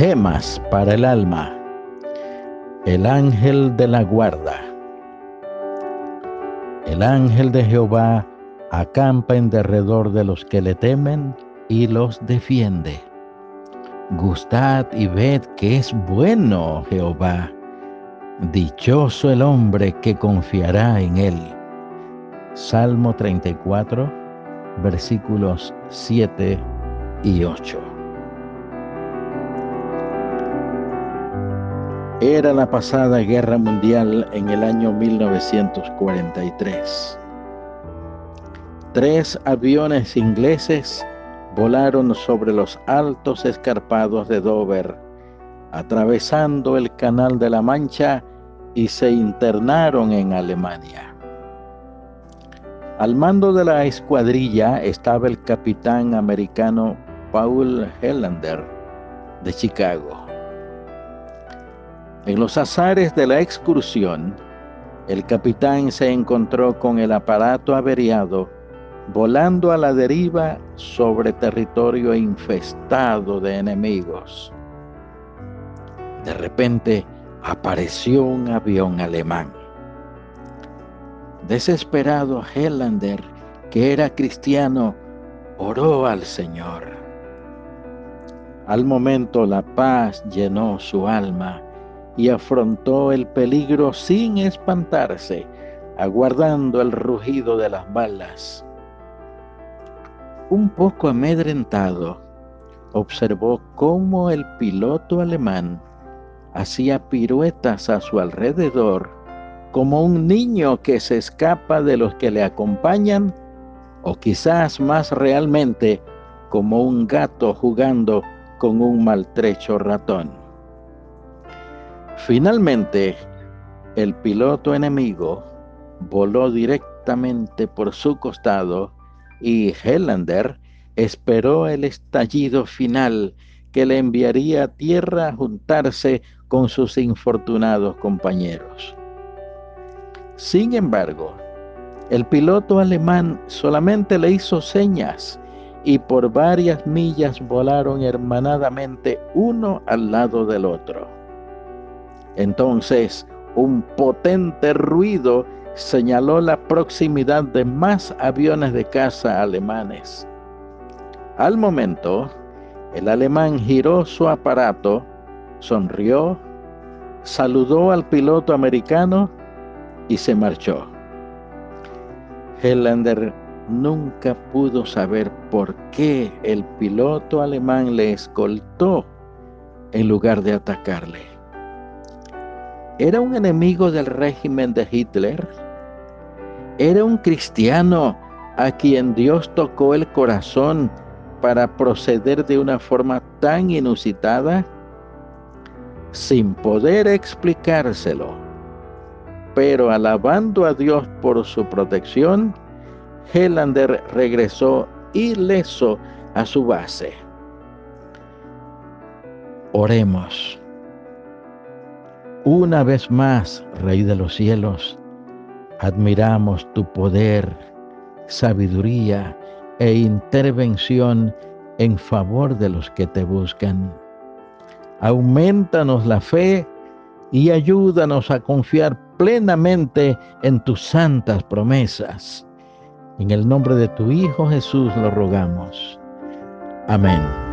Gemas para el alma. El ángel de la guarda. El ángel de Jehová acampa en derredor de los que le temen y los defiende. Gustad y ved que es bueno Jehová. Dichoso el hombre que confiará en él. Salmo 34, versículos 7 y 8. Era la pasada guerra mundial en el año 1943. Tres aviones ingleses volaron sobre los altos escarpados de Dover, atravesando el Canal de la Mancha y se internaron en Alemania. Al mando de la escuadrilla estaba el capitán americano Paul Helander de Chicago. En los azares de la excursión, el capitán se encontró con el aparato averiado volando a la deriva sobre territorio infestado de enemigos. De repente apareció un avión alemán. Desesperado, Helander, que era cristiano, oró al Señor. Al momento la paz llenó su alma y afrontó el peligro sin espantarse, aguardando el rugido de las balas un poco amedrentado, observó cómo el piloto alemán hacía piruetas a su alrededor como un niño que se escapa de los que le acompañan o quizás más realmente como un gato jugando con un maltrecho ratón. Finalmente, el piloto enemigo voló directamente por su costado y Helander esperó el estallido final que le enviaría a tierra a juntarse con sus infortunados compañeros. Sin embargo, el piloto alemán solamente le hizo señas y por varias millas volaron hermanadamente uno al lado del otro. Entonces, un potente ruido señaló la proximidad de más aviones de caza alemanes. Al momento, el alemán giró su aparato, sonrió, saludó al piloto americano y se marchó. Helander nunca pudo saber por qué el piloto alemán le escoltó en lugar de atacarle. ¿Era un enemigo del régimen de Hitler? ¿Era un cristiano a quien Dios tocó el corazón para proceder de una forma tan inusitada? Sin poder explicárselo, pero alabando a Dios por su protección, Helander regresó ileso a su base. Oremos. Una vez más, Rey de los cielos, admiramos tu poder, sabiduría e intervención en favor de los que te buscan. Aumentanos la fe y ayúdanos a confiar plenamente en tus santas promesas. En el nombre de tu Hijo Jesús lo rogamos. Amén.